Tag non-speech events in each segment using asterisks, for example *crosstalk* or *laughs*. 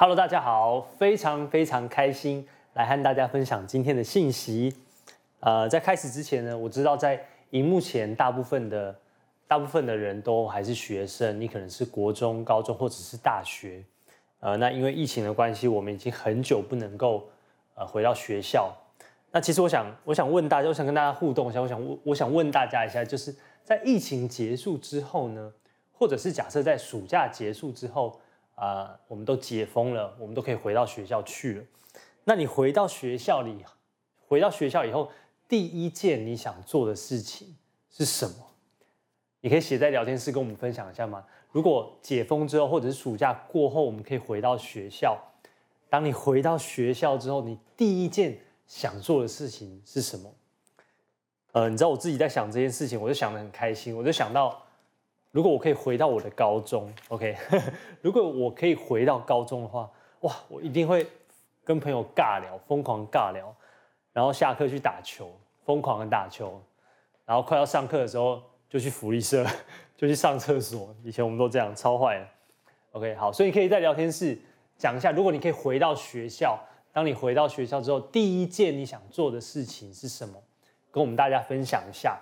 Hello，大家好，非常非常开心来和大家分享今天的信息。呃，在开始之前呢，我知道在荧幕前大部分的大部分的人都还是学生，你可能是国中、高中或者是大学。呃，那因为疫情的关系，我们已经很久不能够呃回到学校。那其实我想，我想问大家，我想跟大家互动一下，我想问，我想问大家一下，就是在疫情结束之后呢，或者是假设在暑假结束之后。啊、我们都解封了，我们都可以回到学校去了。那你回到学校里，回到学校以后，第一件你想做的事情是什么？你可以写在聊天室跟我们分享一下吗？如果解封之后，或者是暑假过后，我们可以回到学校。当你回到学校之后，你第一件想做的事情是什么？呃，你知道我自己在想这件事情，我就想得很开心，我就想到。如果我可以回到我的高中，OK，*laughs* 如果我可以回到高中的话，哇，我一定会跟朋友尬聊，疯狂尬聊，然后下课去打球，疯狂的打球，然后快要上课的时候就去福利社，*laughs* 就去上厕所。以前我们都这样，超坏的。OK，好，所以你可以在聊天室讲一下，如果你可以回到学校，当你回到学校之后，第一件你想做的事情是什么？跟我们大家分享一下。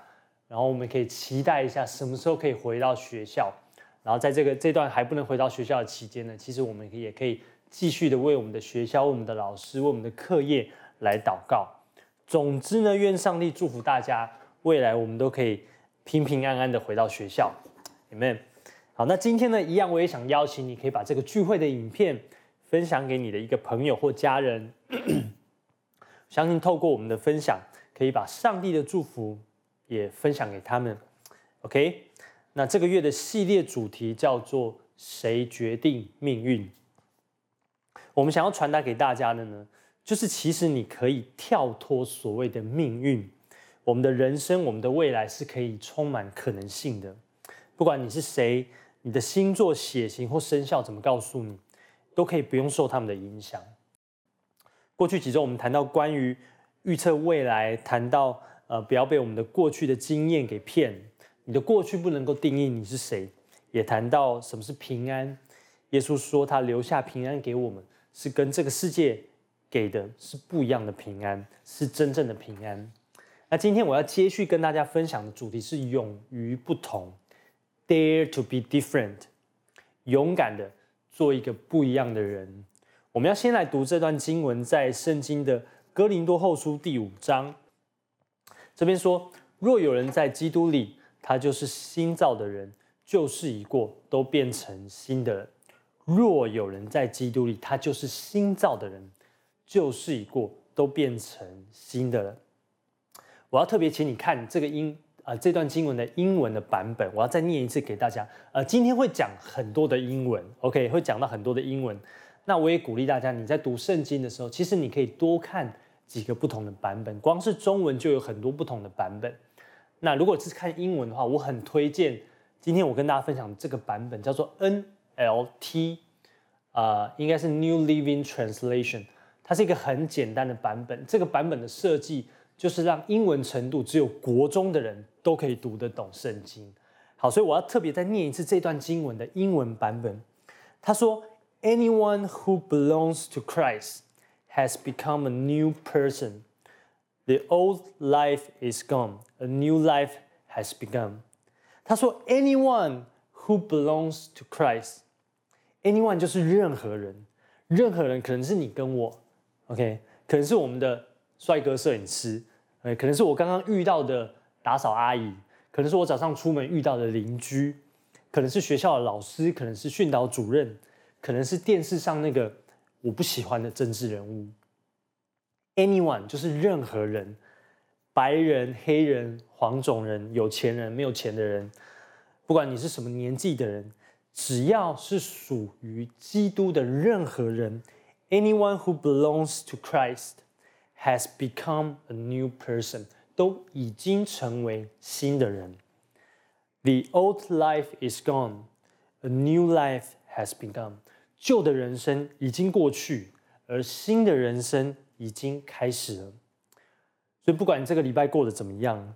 然后我们可以期待一下什么时候可以回到学校，然后在这个这段还不能回到学校的期间呢，其实我们也可以继续的为我们的学校、为我们的老师、为我们的课业来祷告。总之呢，愿上帝祝福大家，未来我们都可以平平安安的回到学校，Amen。好，那今天呢，一样我也想邀请你，可以把这个聚会的影片分享给你的一个朋友或家人，*coughs* 相信透过我们的分享，可以把上帝的祝福。也分享给他们，OK？那这个月的系列主题叫做“谁决定命运”。我们想要传达给大家的呢，就是其实你可以跳脱所谓的命运，我们的人生、我们的未来是可以充满可能性的。不管你是谁，你的星座、血型或生肖怎么告诉你，都可以不用受他们的影响。过去几周我们谈到关于预测未来，谈到。呃，不要被我们的过去的经验给骗。你的过去不能够定义你是谁。也谈到什么是平安。耶稣说他留下平安给我们，是跟这个世界给的是不一样的平安，是真正的平安。那今天我要接续跟大家分享的主题是勇于不同，Dare to be different，勇敢的做一个不一样的人。我们要先来读这段经文，在圣经的哥林多后书第五章。这边说，若有人在基督里，他就是新造的人，旧事已过，都变成新的人。若有人在基督里，他就是新造的人，旧事已过，都变成新的人。我要特别请你看这个英啊、这段经文的英文的版本，我要再念一次给大家。呃，今天会讲很多的英文，OK，会讲到很多的英文。那我也鼓励大家，你在读圣经的时候，其实你可以多看。几个不同的版本，光是中文就有很多不同的版本。那如果是看英文的话，我很推荐今天我跟大家分享这个版本，叫做 NLT，呃，应该是 New Living Translation。它是一个很简单的版本。这个版本的设计就是让英文程度只有国中的人都可以读得懂圣经。好，所以我要特别再念一次这段经文的英文版本。他说：“Anyone who belongs to Christ。” Has become a new person. The old life is gone. A new life has begun. 他说，anyone who belongs to Christ, anyone 就是任何人，任何人可能是你跟我，OK，可能是我们的帅哥摄影师，可能是我刚刚遇到的打扫阿姨，可能是我早上出门遇到的邻居，可能是学校的老师，可能是训导主任，可能是电视上那个。我不喜欢的政治人物，anyone 就是任何人，白人、黑人、黄种人、有钱人、没有钱的人，不管你是什么年纪的人，只要是属于基督的任何人，anyone who belongs to Christ has become a new person，都已经成为新的人。The old life is gone, a new life has begun. 旧的人生已经过去，而新的人生已经开始了。所以，不管这个礼拜过得怎么样，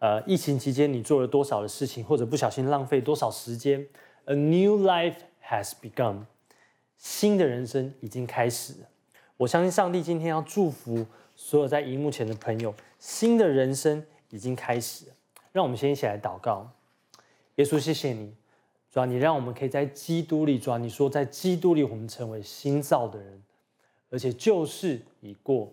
呃，疫情期间你做了多少的事情，或者不小心浪费多少时间，A new life has begun，新的人生已经开始了。我相信上帝今天要祝福所有在荧幕前的朋友，新的人生已经开始了。让我们先一起来祷告。耶稣，谢谢你，你让我们可以在基督里，主啊，你说在基督里我们成为新造的人，而且旧事已过，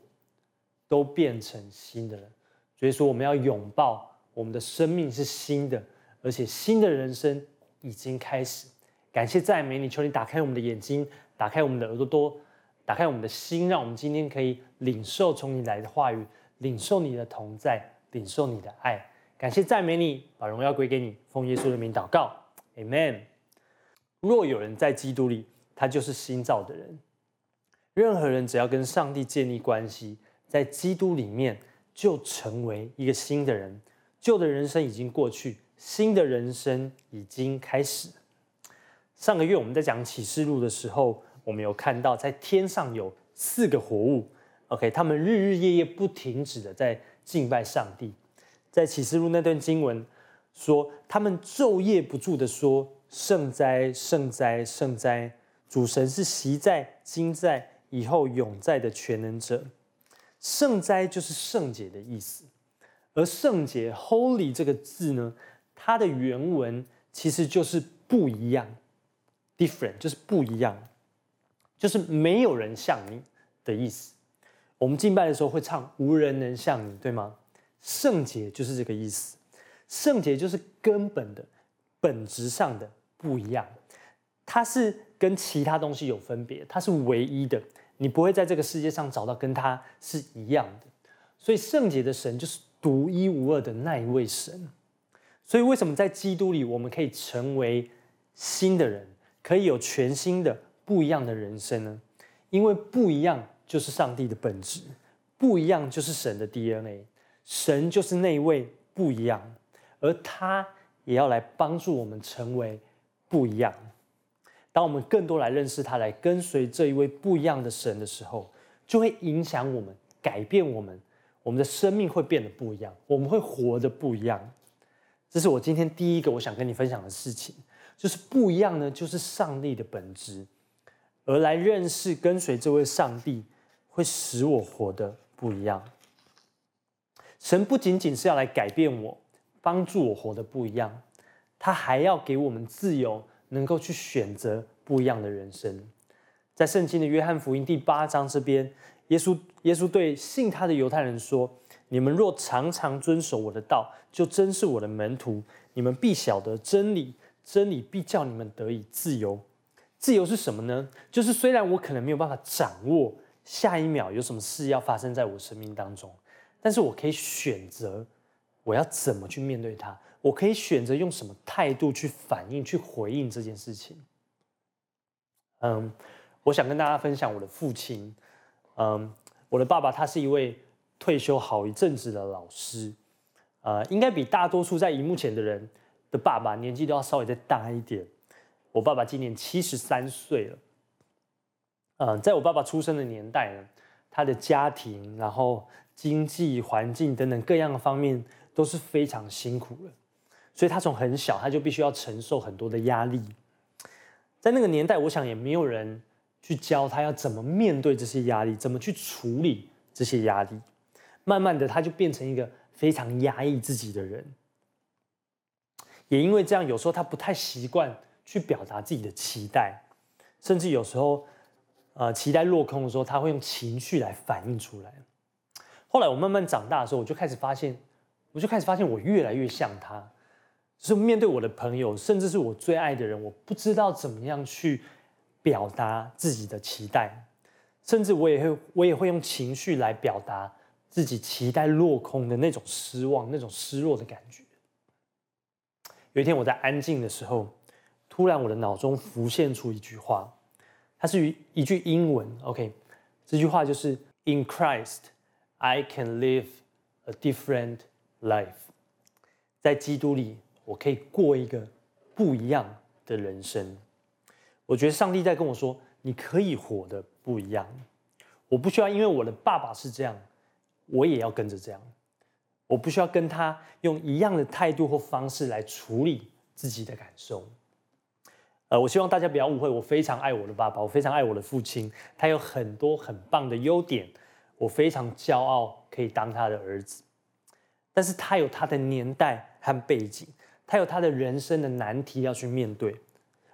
都变成新的人。所以说，我们要拥抱我们的生命是新的，而且新的人生已经开始。感谢赞美你，求你打开我们的眼睛，打开我们的耳朵多，打开我们的心，让我们今天可以领受从你来的话语，领受你的同在，领受你的爱。感谢赞美你，把荣耀归给你，奉耶稣的名祷告，Amen。若有人在基督里，他就是新造的人。任何人只要跟上帝建立关系，在基督里面就成为一个新的人。旧的人生已经过去，新的人生已经开始。上个月我们在讲启示录的时候，我们有看到在天上有四个活物，OK，他们日日夜夜不停止的在敬拜上帝。在启示录那段经文说，他们昼夜不住的说：“圣哉，圣哉，圣哉！主神是昔在、今在、以后永在的全能者。”圣哉就是圣洁的意思，而圣洁 （holy） 这个字呢，它的原文其实就是不一样。different 就是不一样，就是没有人像你的意思。我们敬拜的时候会唱“无人能像你”，对吗？圣洁就是这个意思。圣洁就是根本的、本质上的不一样，它是跟其他东西有分别，它是唯一的，你不会在这个世界上找到跟它是一样的。所以圣洁的神就是独一无二的那一位神。所以为什么在基督里我们可以成为新的人？可以有全新的、不一样的人生呢？因为不一样就是上帝的本质，不一样就是神的 DNA，神就是那一位不一样，而他也要来帮助我们成为不一样。当我们更多来认识他，来跟随这一位不一样的神的时候，就会影响我们，改变我们，我们的生命会变得不一样，我们会活得不一样。这是我今天第一个我想跟你分享的事情。就是不一样呢，就是上帝的本质，而来认识跟随这位上帝，会使我活得不一样。神不仅仅是要来改变我，帮助我活得不一样，他还要给我们自由，能够去选择不一样的人生。在圣经的约翰福音第八章这边，耶稣耶稣对信他的犹太人说：“你们若常常遵守我的道，就真是我的门徒，你们必晓得真理。”真理必叫你们得以自由。自由是什么呢？就是虽然我可能没有办法掌握下一秒有什么事要发生在我生命当中，但是我可以选择我要怎么去面对它。我可以选择用什么态度去反应、去回应这件事情。嗯，我想跟大家分享我的父亲。嗯，我的爸爸他是一位退休好一阵子的老师，呃，应该比大多数在荧幕前的人。的爸爸年纪都要稍微再大一点，我爸爸今年七十三岁了。嗯，在我爸爸出生的年代呢，他的家庭、然后经济环境等等各样的方面都是非常辛苦的，所以他从很小他就必须要承受很多的压力。在那个年代，我想也没有人去教他要怎么面对这些压力，怎么去处理这些压力。慢慢的，他就变成一个非常压抑自己的人。也因为这样，有时候他不太习惯去表达自己的期待，甚至有时候，呃，期待落空的时候，他会用情绪来反映出来。后来我慢慢长大的时候，我就开始发现，我就开始发现我越来越像他，就是面对我的朋友，甚至是我最爱的人，我不知道怎么样去表达自己的期待，甚至我也会，我也会用情绪来表达自己期待落空的那种失望、那种失落的感觉。有一天我在安静的时候，突然我的脑中浮现出一句话，它是一一句英文，OK，这句话就是 “In Christ, I can live a different life。”在基督里，我可以过一个不一样的人生。我觉得上帝在跟我说：“你可以活得不一样。”我不需要因为我的爸爸是这样，我也要跟着这样。我不需要跟他用一样的态度或方式来处理自己的感受，呃，我希望大家不要误会，我非常爱我的爸爸，我非常爱我的父亲，他有很多很棒的优点，我非常骄傲可以当他的儿子。但是他有他的年代和背景，他有他的人生的难题要去面对，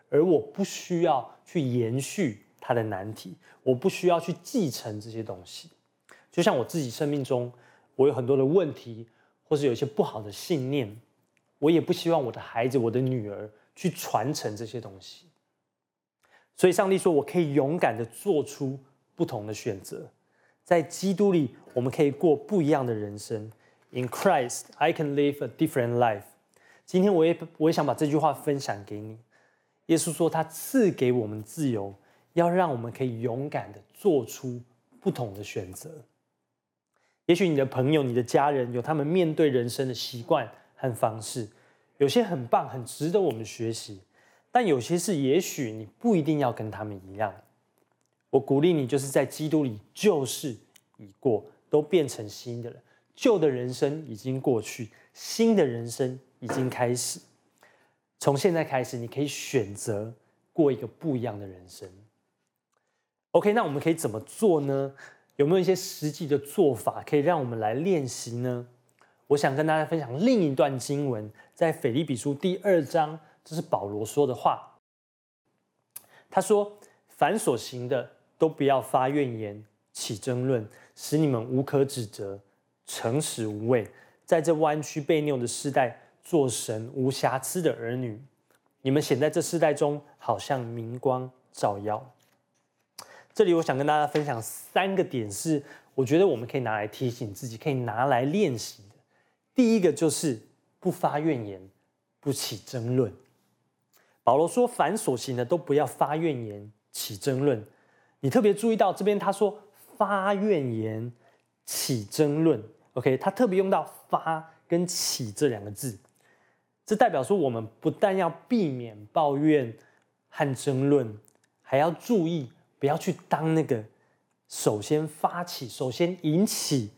而我不需要去延续他的难题，我不需要去继承这些东西。就像我自己生命中，我有很多的问题，或是有一些不好的信念，我也不希望我的孩子、我的女儿。去传承这些东西，所以上帝说：“我可以勇敢的做出不同的选择，在基督里，我们可以过不一样的人生。In Christ, I can live a different life。”今天我也我也想把这句话分享给你。耶稣说：“他赐给我们自由，要让我们可以勇敢的做出不同的选择。”也许你的朋友、你的家人有他们面对人生的习惯和方式。有些很棒，很值得我们学习，但有些事也许你不一定要跟他们一样。我鼓励你，就是在基督里，旧事已过，都变成新的了。旧的人生已经过去，新的人生已经开始。从现在开始，你可以选择过一个不一样的人生。OK，那我们可以怎么做呢？有没有一些实际的做法可以让我们来练习呢？我想跟大家分享另一段经文，在腓立比书第二章，这是保罗说的话。他说：“凡所行的，都不要发怨言，起争论，使你们无可指责，诚实无畏，在这弯曲悖谬的世代，做神无瑕疵的儿女。你们显在这世代中，好像明光照耀。”这里我想跟大家分享三个点，是我觉得我们可以拿来提醒自己，可以拿来练习。第一个就是不发怨言，不起争论。保罗说：“凡所行的，都不要发怨言，起争论。”你特别注意到这边他说“发怨言，起争论”。OK，他特别用到“发”跟“起”这两个字，这代表说我们不但要避免抱怨和争论，还要注意不要去当那个首先发起、首先引起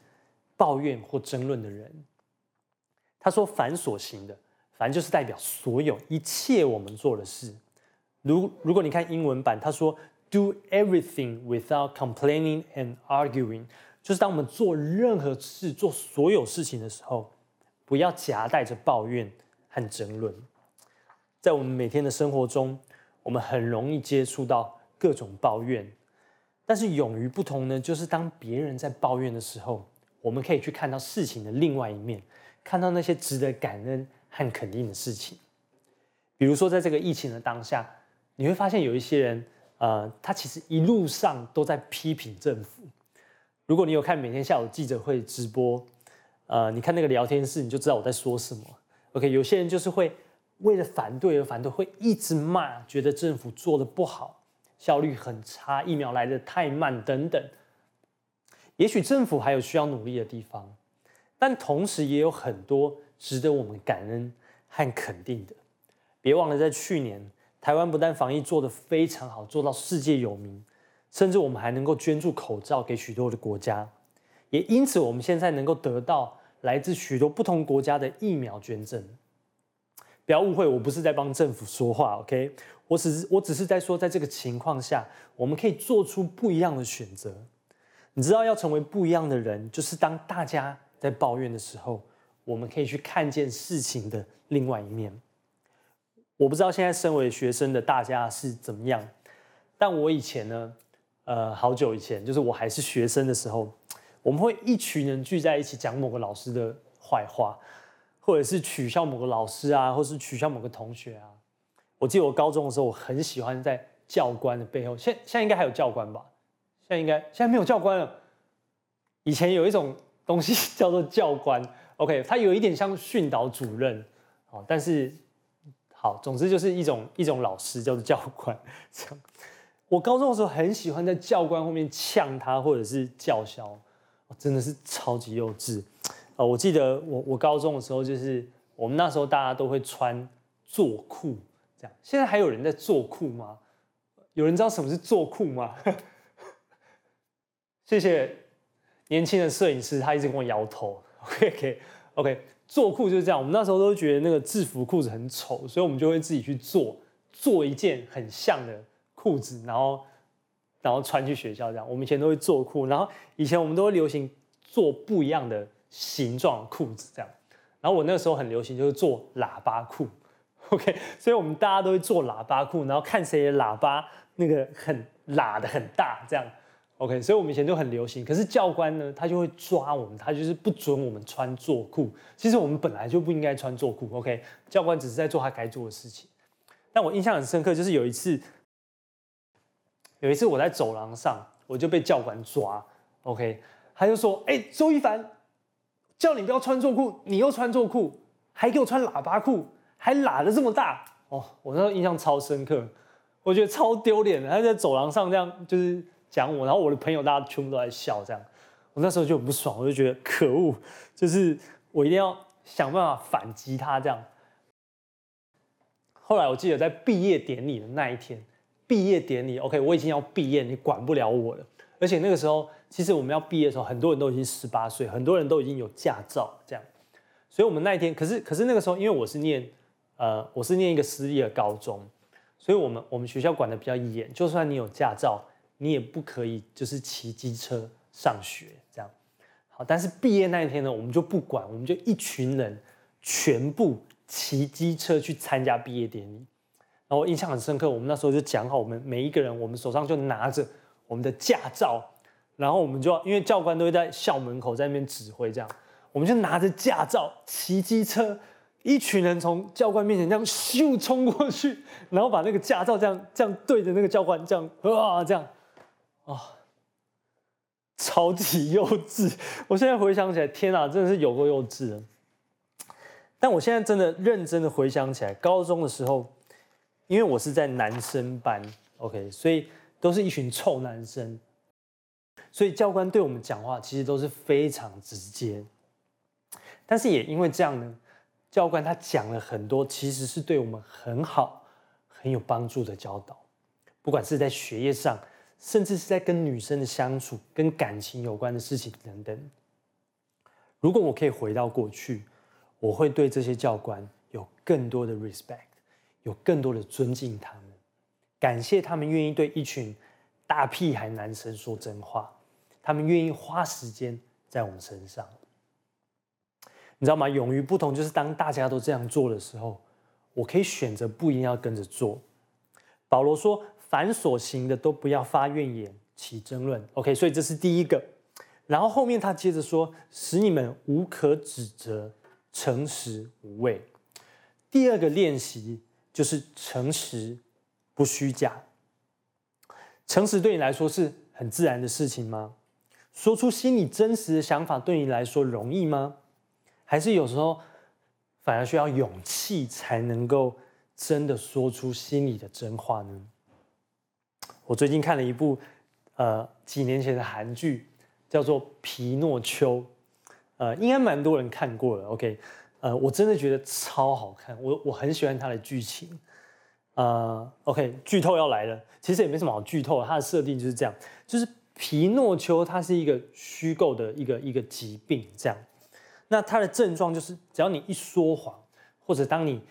抱怨或争论的人。他说：“凡所行的，凡就是代表所有一切我们做的事。如如果你看英文版，他说 ‘Do everything without complaining and arguing’，就是当我们做任何事、做所有事情的时候，不要夹带着抱怨和争论。在我们每天的生活中，我们很容易接触到各种抱怨，但是勇于不同呢，就是当别人在抱怨的时候，我们可以去看到事情的另外一面。”看到那些值得感恩和肯定的事情，比如说在这个疫情的当下，你会发现有一些人，呃，他其实一路上都在批评政府。如果你有看每天下午记者会直播，呃，你看那个聊天室，你就知道我在说什么。OK，有些人就是会为了反对而反对，会一直骂，觉得政府做的不好，效率很差，疫苗来的太慢等等。也许政府还有需要努力的地方。但同时也有很多值得我们感恩和肯定的。别忘了，在去年，台湾不但防疫做得非常好，做到世界有名，甚至我们还能够捐助口罩给许多的国家。也因此，我们现在能够得到来自许多不同国家的疫苗捐赠。不要误会，我不是在帮政府说话，OK？我只是我只是在说，在这个情况下，我们可以做出不一样的选择。你知道，要成为不一样的人，就是当大家。在抱怨的时候，我们可以去看见事情的另外一面。我不知道现在身为学生的大家是怎么样，但我以前呢，呃，好久以前，就是我还是学生的时候，我们会一群人聚在一起讲某个老师的坏话，或者是取笑某个老师啊，或是取笑某个同学啊。我记得我高中的时候，我很喜欢在教官的背后，现现在应该还有教官吧？现在应该现在没有教官了。以前有一种。东西 *laughs* 叫做教官，OK，他有一点像训导主任，好，但是好，总之就是一种一种老师叫做教官。这样，我高中的时候很喜欢在教官后面呛他，或者是叫嚣，真的是超级幼稚。呃，我记得我我高中的时候，就是我们那时候大家都会穿坐裤，这样。现在还有人在坐裤吗？有人知道什么是坐裤吗？*laughs* 谢谢。年轻的摄影师，他一直跟我摇头。OK OK OK，做裤就是这样。我们那时候都觉得那个制服裤子很丑，所以我们就会自己去做做一件很像的裤子，然后然后穿去学校这样。我们以前都会做裤，然后以前我们都会流行做不一样的形状裤子这样。然后我那个时候很流行就是做喇叭裤，OK，所以我们大家都会做喇叭裤，然后看谁的喇叭那个很喇的很大这样。OK，所以我们以前就很流行，可是教官呢，他就会抓我们，他就是不准我们穿做裤。其实我们本来就不应该穿做裤，OK，教官只是在做他该做的事情。但我印象很深刻，就是有一次，有一次我在走廊上，我就被教官抓，OK，他就说：“哎，周一凡，叫你不要穿错裤，你又穿错裤，还给我穿喇叭裤，还喇得这么大。”哦，我那时候印象超深刻，我觉得超丢脸的，他在走廊上这样就是。讲我，然后我的朋友大家全部都在笑，这样，我那时候就很不爽，我就觉得可恶，就是我一定要想办法反击他这样。后来我记得在毕业典礼的那一天，毕业典礼，OK，我已经要毕业，你管不了我了。而且那个时候，其实我们要毕业的时候，很多人都已经十八岁，很多人都已经有驾照这样。所以我们那一天，可是可是那个时候，因为我是念呃，我是念一个私立的高中，所以我们我们学校管的比较严，就算你有驾照。你也不可以就是骑机车上学这样，好，但是毕业那一天呢，我们就不管，我们就一群人全部骑机车去参加毕业典礼。然后我印象很深刻，我们那时候就讲好，我们每一个人，我们手上就拿着我们的驾照，然后我们就要，因为教官都会在校门口在那边指挥，这样，我们就拿着驾照骑机车，一群人从教官面前这样咻冲过去，然后把那个驾照这样这样对着那个教官这样啊这样。啊，超级幼稚！我现在回想起来，天哪，真的是有够幼稚的。但我现在真的认真的回想起来，高中的时候，因为我是在男生班，OK，所以都是一群臭男生，所以教官对我们讲话其实都是非常直接。但是也因为这样呢，教官他讲了很多，其实是对我们很好、很有帮助的教导，不管是在学业上。甚至是在跟女生的相处、跟感情有关的事情等等。如果我可以回到过去，我会对这些教官有更多的 respect，有更多的尊敬他们，感谢他们愿意对一群大屁孩男生说真话，他们愿意花时间在我们身上。你知道吗？勇于不同，就是当大家都这样做的时候，我可以选择不一定要跟着做。保罗说。凡所行的都不要发怨言，起争论。OK，所以这是第一个。然后后面他接着说，使你们无可指责，诚实无畏。第二个练习就是诚实，不虚假。诚实对你来说是很自然的事情吗？说出心里真实的想法对你来说容易吗？还是有时候反而需要勇气才能够真的说出心里的真话呢？我最近看了一部，呃，几年前的韩剧，叫做《皮诺丘》，呃，应该蛮多人看过了。OK，呃，我真的觉得超好看，我我很喜欢它的剧情。呃，OK，剧透要来了，其实也没什么好剧透，它的设定就是这样，就是皮诺丘它是一个虚构的一个一个疾病，这样。那它的症状就是，只要你一说谎，或者当你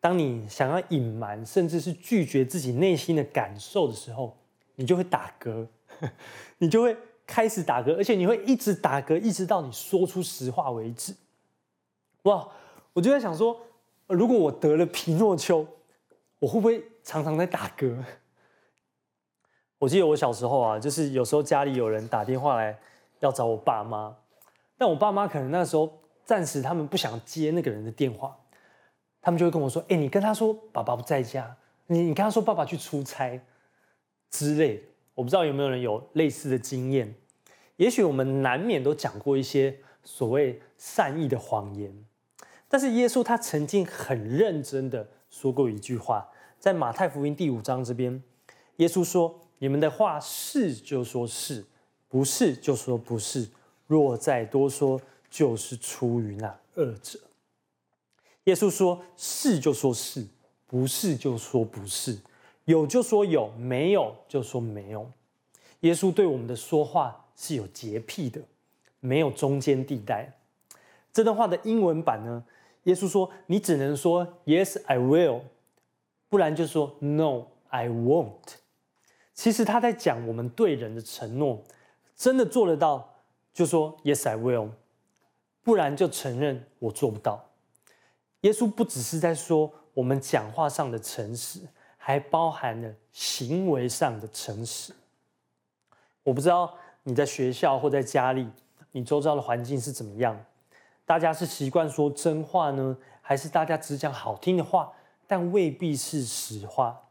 当你想要隐瞒，甚至是拒绝自己内心的感受的时候，你就会打嗝，*laughs* 你就会开始打嗝，而且你会一直打嗝，一直到你说出实话为止。哇！我就在想说，如果我得了皮诺丘，我会不会常常在打嗝？我记得我小时候啊，就是有时候家里有人打电话来要找我爸妈，但我爸妈可能那时候暂时他们不想接那个人的电话。他们就会跟我说：“哎，你跟他说爸爸不在家，你你跟他说爸爸去出差之类。”我不知道有没有人有类似的经验。也许我们难免都讲过一些所谓善意的谎言，但是耶稣他曾经很认真的说过一句话，在马太福音第五章这边，耶稣说：“你们的话是就说是，不是就说不是。若再多说，就是出于那恶者。”耶稣说：“是就说是，不是就说不是，有就说有，没有就说没有。”耶稣对我们的说话是有洁癖的，没有中间地带。这段话的英文版呢？耶稣说：“你只能说 ‘Yes, I will’，不然就说 “No, I won't”。其实他在讲我们对人的承诺，真的做得到，就说 “Yes, I will”；不然就承认我做不到。耶稣不只是在说我们讲话上的诚实，还包含了行为上的诚实。我不知道你在学校或在家里，你周遭的环境是怎么样？大家是习惯说真话呢，还是大家只讲好听的话，但未必是实话？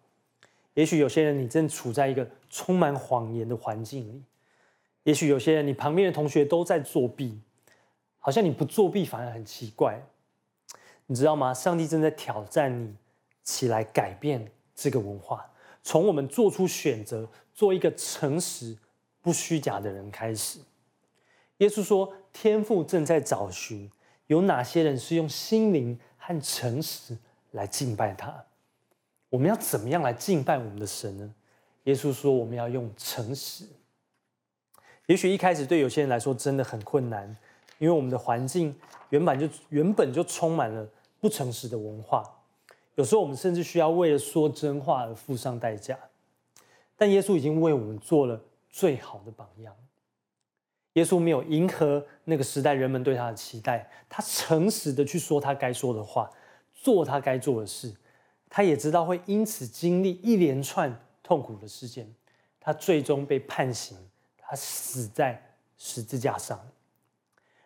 也许有些人你正处在一个充满谎言的环境里，也许有些人你旁边的同学都在作弊，好像你不作弊反而很奇怪。你知道吗？上帝正在挑战你起来改变这个文化，从我们做出选择，做一个诚实不虚假的人开始。耶稣说：“天父正在找寻有哪些人是用心灵和诚实来敬拜他。我们要怎么样来敬拜我们的神呢？”耶稣说：“我们要用诚实。”也许一开始对有些人来说真的很困难，因为我们的环境原本就原本就充满了不诚实的文化。有时候我们甚至需要为了说真话而付上代价。但耶稣已经为我们做了最好的榜样。耶稣没有迎合那个时代人们对他的期待，他诚实的去说他该说的话，做他该做的事。他也知道会因此经历一连串痛苦的事件，他最终被判刑，他死在十字架上。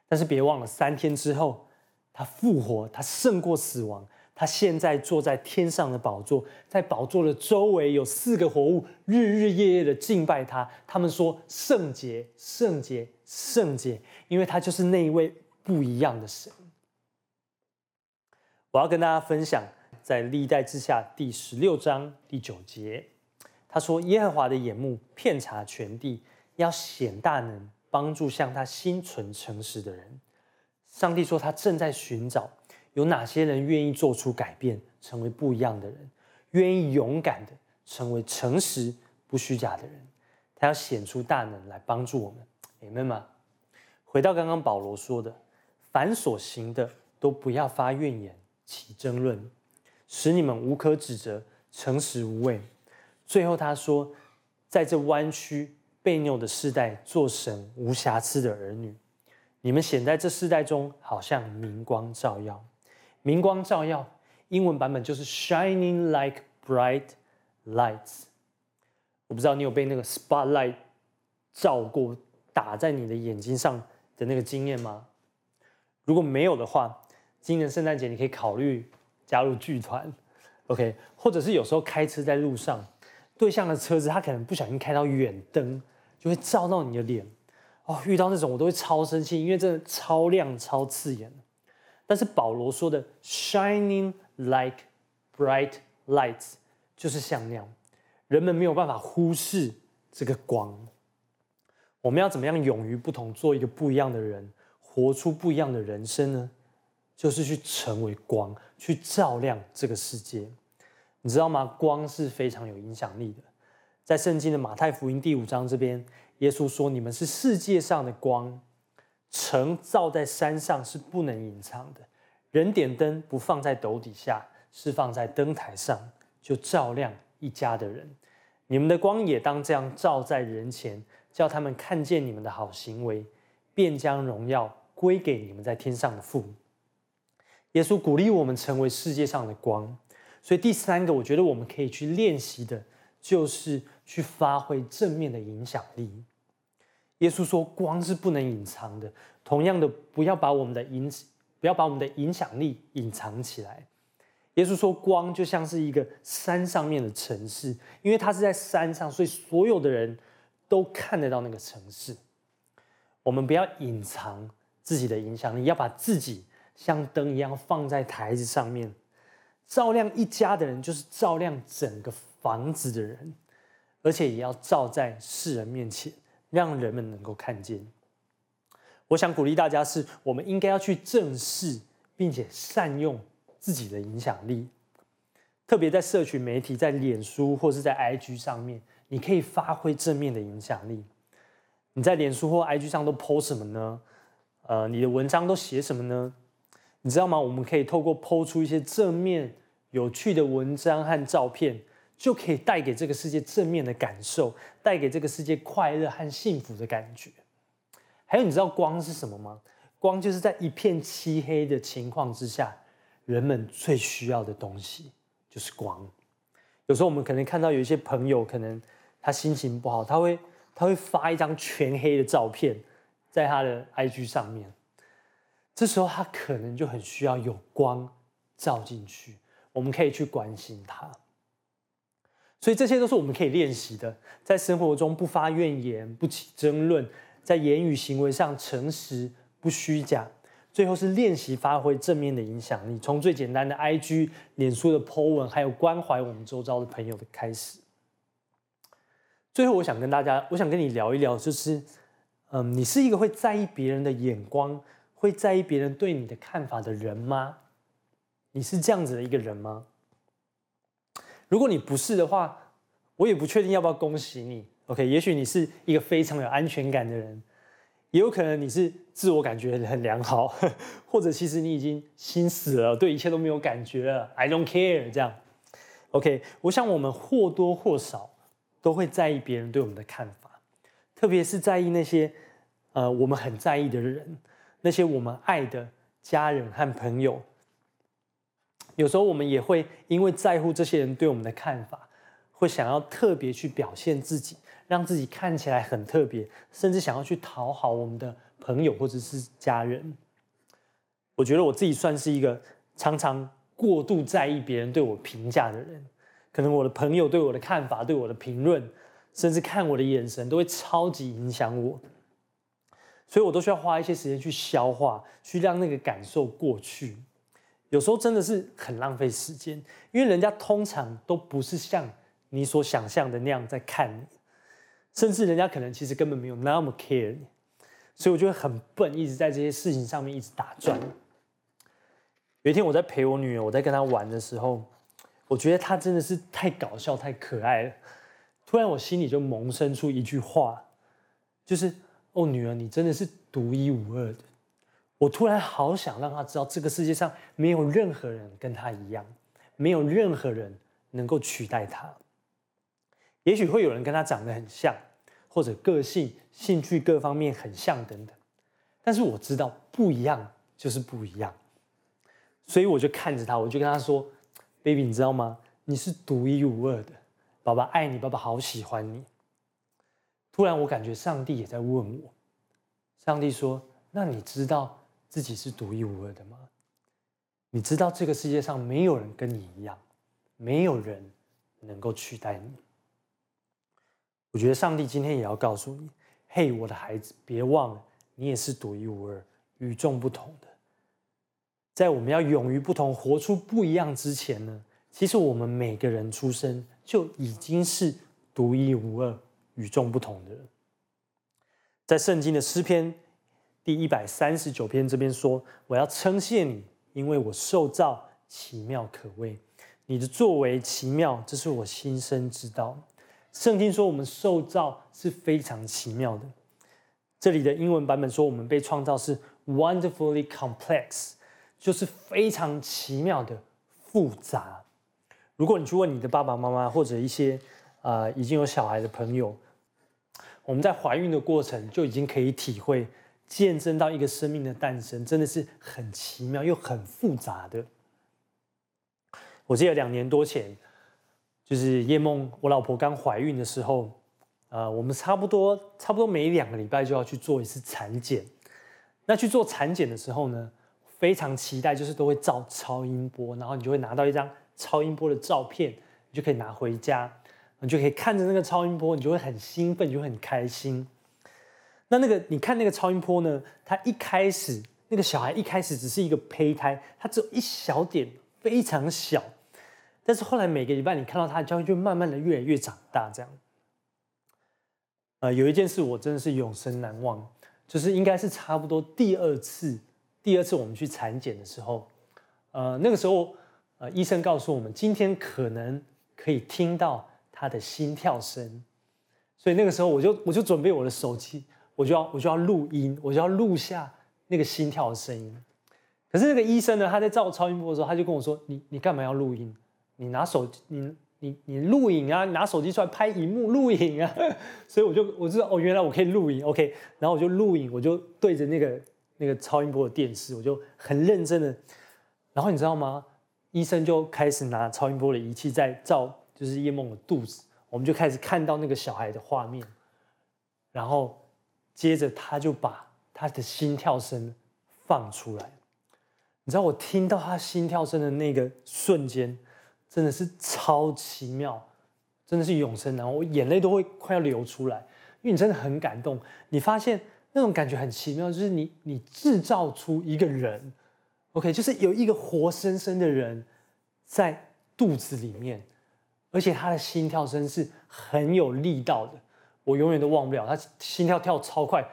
但是别忘了，三天之后他复活，他胜过死亡。他现在坐在天上的宝座，在宝座的周围有四个活物，日日夜夜的敬拜他。他们说：“圣洁，圣洁，圣洁！”因为他就是那一位不一样的神。我要跟大家分享，在历代志下第十六章第九节，他说：“耶和华的眼目遍察全地，要显大能，帮助向他心存诚实的人。”上帝说：“他正在寻找。”有哪些人愿意做出改变，成为不一样的人，愿意勇敢的成为诚实不虚假的人？他要显出大能来帮助我们，明白吗？回到刚刚保罗说的，凡所行的都不要发怨言，起争论，使你们无可指责，诚实无畏。最后他说，在这弯曲悖谬的世代，做神无瑕疵的儿女，你们显在这世代中，好像明光照耀。明光照耀，英文版本就是 shining like bright lights。我不知道你有被那个 spotlight 照过，打在你的眼睛上的那个经验吗？如果没有的话，今年圣诞节你可以考虑加入剧团，OK？或者是有时候开车在路上，对向的车子他可能不小心开到远灯，就会照到你的脸。哦，遇到那种我都会超生气，因为真的超亮、超刺眼。但是保罗说的 “shining like bright lights” 就是像那样，人们没有办法忽视这个光。我们要怎么样勇于不同，做一个不一样的人，活出不一样的人生呢？就是去成为光，去照亮这个世界。你知道吗？光是非常有影响力的。在圣经的马太福音第五章这边，耶稣说：“你们是世界上的光。”城造在山上是不能隐藏的，人点灯不放在斗底下，是放在灯台上，就照亮一家的人。你们的光也当这样照在人前，叫他们看见你们的好行为，便将荣耀归给你们在天上的父母。耶稣鼓励我们成为世界上的光，所以第三个，我觉得我们可以去练习的，就是去发挥正面的影响力。耶稣说：“光是不能隐藏的。同样的，不要把我们的影，不要把我们的影响力隐藏起来。”耶稣说：“光就像是一个山上面的城市，因为它是在山上，所以所有的人都看得到那个城市。我们不要隐藏自己的影响力，要把自己像灯一样放在台子上面，照亮一家的人，就是照亮整个房子的人，而且也要照在世人面前。”让人们能够看见。我想鼓励大家是，我们应该要去正视，并且善用自己的影响力。特别在社群媒体，在脸书或是在 IG 上面，你可以发挥正面的影响力。你在脸书或 IG 上都 po 什么呢？呃，你的文章都写什么呢？你知道吗？我们可以透过 po 出一些正面有趣的文章和照片，就可以带给这个世界正面的感受，带给这个世界快乐和幸福的感觉。还有，你知道光是什么吗？光就是在一片漆黑的情况之下，人们最需要的东西就是光。有时候我们可能看到有一些朋友，可能他心情不好，他会他会发一张全黑的照片在他的 IG 上面。这时候他可能就很需要有光照进去，我们可以去关心他。所以这些都是我们可以练习的，在生活中不发怨言，不起争论，在言语行为上诚实不虚假。最后是练习发挥正面的影响力，从最简单的 IG、脸书的 po 文，还有关怀我们周遭的朋友的开始。最后，我想跟大家，我想跟你聊一聊，就是，嗯，你是一个会在意别人的眼光，会在意别人对你的看法的人吗？你是这样子的一个人吗？如果你不是的话，我也不确定要不要恭喜你。OK，也许你是一个非常有安全感的人，也有可能你是自我感觉很良好，*laughs* 或者其实你已经心死了，对一切都没有感觉了，I don't care 这样。OK，我想我们或多或少都会在意别人对我们的看法，特别是在意那些呃我们很在意的人。那些我们爱的家人和朋友，有时候我们也会因为在乎这些人对我们的看法，会想要特别去表现自己，让自己看起来很特别，甚至想要去讨好我们的朋友或者是家人。我觉得我自己算是一个常常过度在意别人对我评价的人，可能我的朋友对我的看法、对我的评论，甚至看我的眼神，都会超级影响我。所以我都需要花一些时间去消化，去让那个感受过去。有时候真的是很浪费时间，因为人家通常都不是像你所想象的那样在看你，甚至人家可能其实根本没有那么 care 你。所以我觉得很笨，一直在这些事情上面一直打转。有一天我在陪我女儿，我在跟她玩的时候，我觉得她真的是太搞笑、太可爱了。突然我心里就萌生出一句话，就是。哦，女儿，你真的是独一无二的。我突然好想让他知道，这个世界上没有任何人跟他一样，没有任何人能够取代他。也许会有人跟他长得很像，或者个性、兴趣各方面很像等等。但是我知道，不一样就是不一样。所以我就看着他，我就跟他说：“Baby，你知道吗？你是独一无二的。爸爸爱你，爸爸好喜欢你。”突然，我感觉上帝也在问我。上帝说：“那你知道自己是独一无二的吗？你知道这个世界上没有人跟你一样，没有人能够取代你。”我觉得上帝今天也要告诉你：“嘿，我的孩子，别忘了，你也是独一无二、与众不同的。在我们要勇于不同、活出不一样之前呢，其实我们每个人出生就已经是独一无二。”与众不同的人，在圣经的诗篇第一百三十九篇这边说：“我要称谢你，因为我受造奇妙可畏，你的作为奇妙，这是我心生知道。”圣经说我们受造是非常奇妙的。这里的英文版本说我们被创造是 wonderfully complex，就是非常奇妙的复杂。如果你去问你的爸爸妈妈或者一些、呃、已经有小孩的朋友，我们在怀孕的过程就已经可以体会、见证到一个生命的诞生，真的是很奇妙又很复杂的。我记得两年多前，就是叶梦我老婆刚怀孕的时候，呃，我们差不多差不多每两个礼拜就要去做一次产检。那去做产检的时候呢，非常期待，就是都会照超音波，然后你就会拿到一张超音波的照片，你就可以拿回家。你就可以看着那个超音波，你就会很兴奋，你就会很开心。那那个你看那个超音波呢？它一开始那个小孩一开始只是一个胚胎，它只有一小点，非常小。但是后来每个礼拜你看到它，就会就慢慢的越来越长大。这样，呃，有一件事我真的是永生难忘，就是应该是差不多第二次，第二次我们去产检的时候，呃，那个时候呃医生告诉我们，今天可能可以听到。他的心跳声，所以那个时候我就我就准备我的手机，我就要我就要录音，我就要录下那个心跳的声音。可是那个医生呢，他在照超音波的时候，他就跟我说：“你你干嘛要录音？你拿手机，你你你录影啊，你拿手机出来拍荧幕录影啊。*laughs* ”所以我就我知道哦，原来我可以录影，OK。然后我就录影，我就对着那个那个超音波的电视，我就很认真的。然后你知道吗？医生就开始拿超音波的仪器在照，就是叶梦的肚子。我们就开始看到那个小孩的画面，然后接着他就把他的心跳声放出来。你知道我听到他心跳声的那个瞬间，真的是超奇妙，真的是永生难忘，我眼泪都会快要流出来，因为你真的很感动。你发现那种感觉很奇妙，就是你你制造出一个人，OK，就是有一个活生生的人在肚子里面，而且他的心跳声是很有力道的，我永远都忘不了，他心跳跳超快。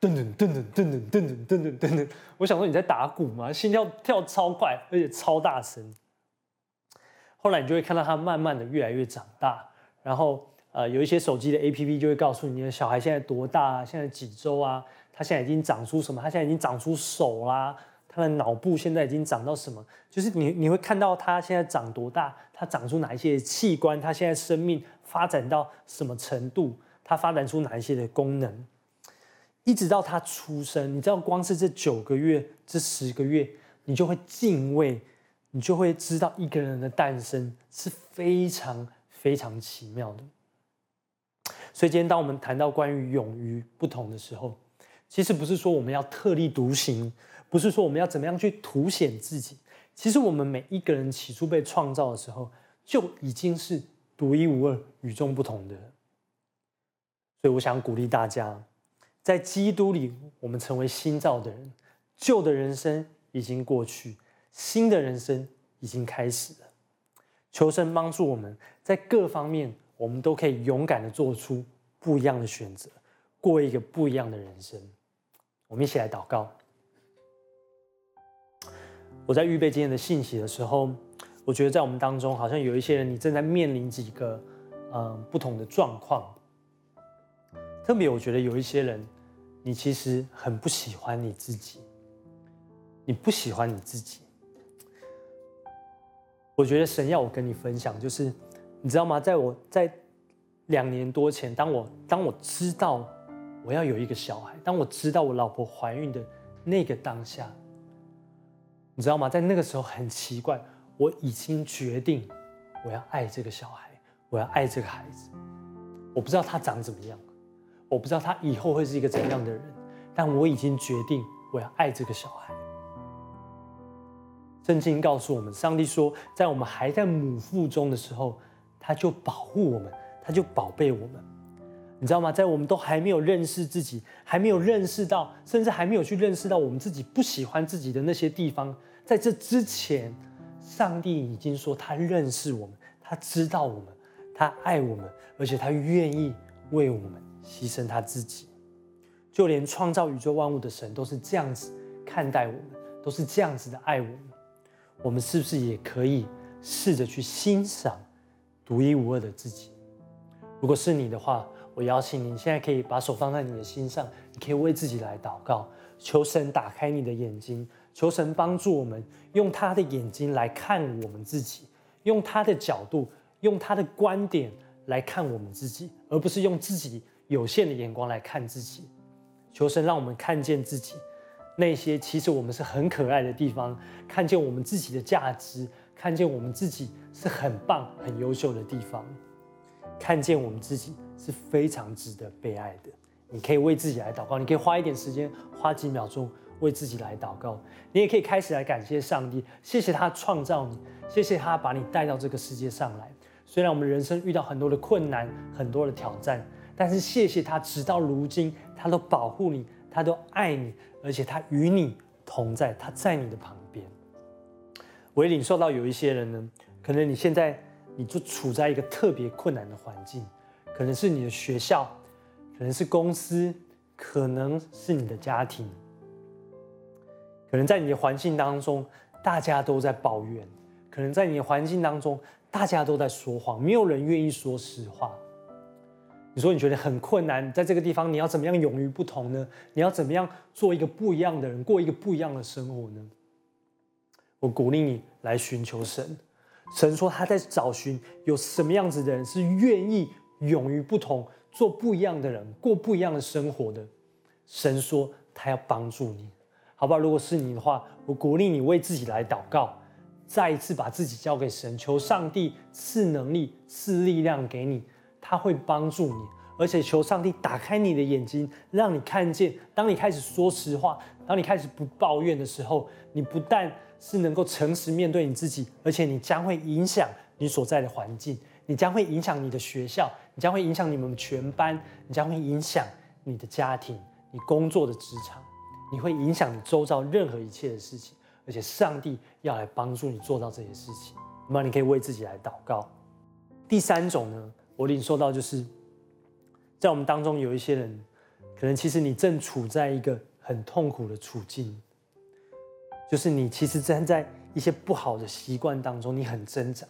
噔噔噔噔噔噔噔噔噔噔噔！我想说你在打鼓吗？心跳跳超快，而且超大声。后来你就会看到他慢慢的越来越长大，然后呃有一些手机的 APP 就会告诉你，你的小孩现在多大啊？现在几周啊？他现在已经长出什么？他现在已经长出手啦，他的脑部现在已经长到什么？就是你你会看到他现在长多大，他长出哪一些器官？他现在生命发展到什么程度？他发展出哪一些的功能？一直到他出生，你知道，光是这九个月、这十个月，你就会敬畏，你就会知道一个人的诞生是非常非常奇妙的。所以今天，当我们谈到关于勇于不同的时候，其实不是说我们要特立独行，不是说我们要怎么样去凸显自己。其实我们每一个人起初被创造的时候，就已经是独一无二、与众不同的。所以，我想鼓励大家。在基督里，我们成为新造的人，旧的人生已经过去，新的人生已经开始了。求神帮助我们在各方面，我们都可以勇敢的做出不一样的选择，过一个不一样的人生。我们一起来祷告。我在预备今天的信息的时候，我觉得在我们当中，好像有一些人，你正在面临几个嗯不同的状况。特别，我觉得有一些人。你其实很不喜欢你自己，你不喜欢你自己。我觉得神要我跟你分享，就是你知道吗？在我在两年多前，当我当我知道我要有一个小孩，当我知道我老婆怀孕的那个当下，你知道吗？在那个时候很奇怪，我已经决定我要爱这个小孩，我要爱这个孩子。我不知道他长怎么样。我不知道他以后会是一个怎样的人，但我已经决定我要爱这个小孩。圣经告诉我们，上帝说，在我们还在母腹中的时候，他就保护我们，他就宝贝我们。你知道吗？在我们都还没有认识自己，还没有认识到，甚至还没有去认识到我们自己不喜欢自己的那些地方，在这之前，上帝已经说他认识我们，他知道我们，他爱我们，而且他愿意为我们。牺牲他自己，就连创造宇宙万物的神都是这样子看待我们，都是这样子的爱我们。我们是不是也可以试着去欣赏独一无二的自己？如果是你的话，我邀请你现在可以把手放在你的心上，你可以为自己来祷告，求神打开你的眼睛，求神帮助我们用他的眼睛来看我们自己，用他的角度，用他的观点来看我们自己，而不是用自己。有限的眼光来看自己，求神让我们看见自己那些其实我们是很可爱的地方，看见我们自己的价值，看见我们自己是很棒、很优秀的地方，看见我们自己是非常值得被爱的。你可以为自己来祷告，你可以花一点时间，花几秒钟为自己来祷告。你也可以开始来感谢上帝，谢谢他创造你，谢谢他把你带到这个世界上来。虽然我们人生遇到很多的困难，很多的挑战。但是谢谢他，直到如今，他都保护你，他都爱你，而且他与你同在，他在你的旁边。我也领受到有一些人呢，可能你现在你就处在一个特别困难的环境，可能是你的学校，可能是公司，可能是你的家庭，可能在你的环境当中，大家都在抱怨，可能在你的环境当中，大家都在说谎，没有人愿意说实话。你说你觉得很困难，在这个地方你要怎么样勇于不同呢？你要怎么样做一个不一样的人，过一个不一样的生活呢？我鼓励你来寻求神。神说他在找寻有什么样子的人是愿意勇于不同，做不一样的人，过不一样的生活的。神说他要帮助你，好不好？如果是你的话，我鼓励你为自己来祷告，再一次把自己交给神，求上帝赐能力、赐力量给你，他会帮助你。而且求上帝打开你的眼睛，让你看见，当你开始说实话，当你开始不抱怨的时候，你不但是能够诚实面对你自己，而且你将会影响你所在的环境，你将会影响你的学校，你将会影响你们全班，你将会影响你的家庭，你工作的职场，你会影响你周遭任何一切的事情。而且上帝要来帮助你做到这些事情，那么你可以为自己来祷告。第三种呢，我领受到就是。在我们当中有一些人，可能其实你正处在一个很痛苦的处境，就是你其实站在一些不好的习惯当中，你很挣扎，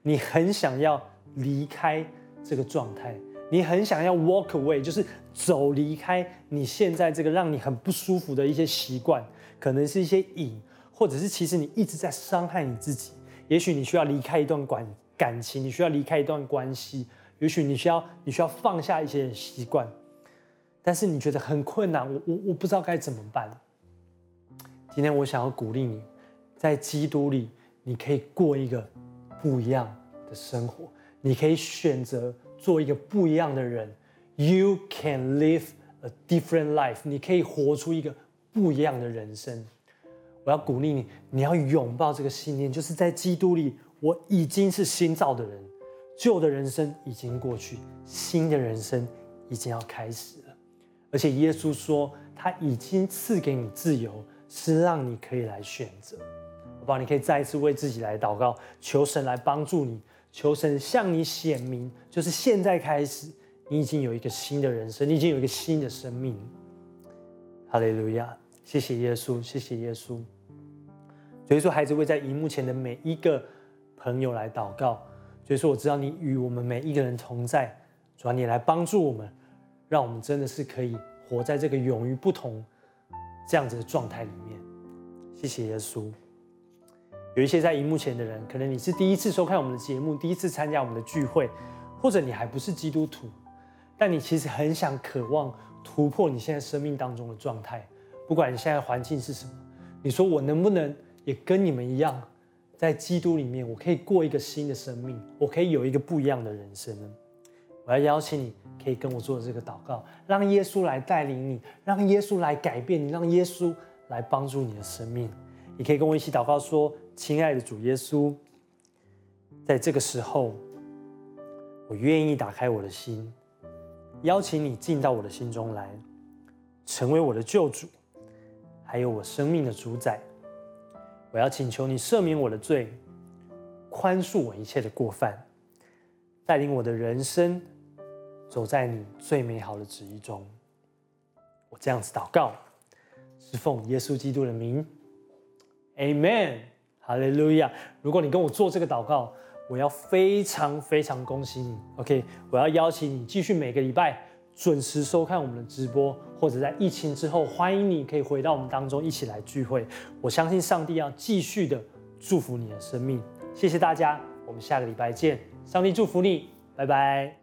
你很想要离开这个状态，你很想要 walk away，就是走离开你现在这个让你很不舒服的一些习惯，可能是一些瘾，或者是其实你一直在伤害你自己，也许你需要离开一段感感情，你需要离开一段关系。也许你需要你需要放下一些习惯，但是你觉得很困难，我我我不知道该怎么办。今天我想要鼓励你，在基督里，你可以过一个不一样的生活，你可以选择做一个不一样的人。You can live a different life，你可以活出一个不一样的人生。我要鼓励你，你要拥抱这个信念，就是在基督里，我已经是新造的人。旧的人生已经过去，新的人生已经要开始了。而且耶稣说，他已经赐给你自由，是让你可以来选择。好不好？你可以再一次为自己来祷告，求神来帮助你，求神向你显明，就是现在开始，你已经有一个新的人生，你已经有一个新的生命。哈利路亚！谢谢耶稣，谢谢耶稣。所以说，孩子为在荧幕前的每一个朋友来祷告。所以说，我知道你与我们每一个人同在，主啊，你来帮助我们，让我们真的是可以活在这个勇于不同这样子的状态里面。谢谢耶稣。有一些在荧幕前的人，可能你是第一次收看我们的节目，第一次参加我们的聚会，或者你还不是基督徒，但你其实很想渴望突破你现在生命当中的状态。不管你现在环境是什么，你说我能不能也跟你们一样？在基督里面，我可以过一个新的生命，我可以有一个不一样的人生呢。我要邀请你，可以跟我做这个祷告，让耶稣来带领你，让耶稣来改变你，让耶稣来帮助你的生命。你可以跟我一起祷告说：“亲爱的主耶稣，在这个时候，我愿意打开我的心，邀请你进到我的心中来，成为我的救主，还有我生命的主宰。”我要请求你赦免我的罪，宽恕我一切的过犯，带领我的人生走在你最美好的旨意中。我这样子祷告，是奉耶稣基督的名，Amen，哈利路亚。如果你跟我做这个祷告，我要非常非常恭喜你。OK，我要邀请你继续每个礼拜。准时收看我们的直播，或者在疫情之后，欢迎你可以回到我们当中一起来聚会。我相信上帝要继续的祝福你的生命。谢谢大家，我们下个礼拜见。上帝祝福你，拜拜。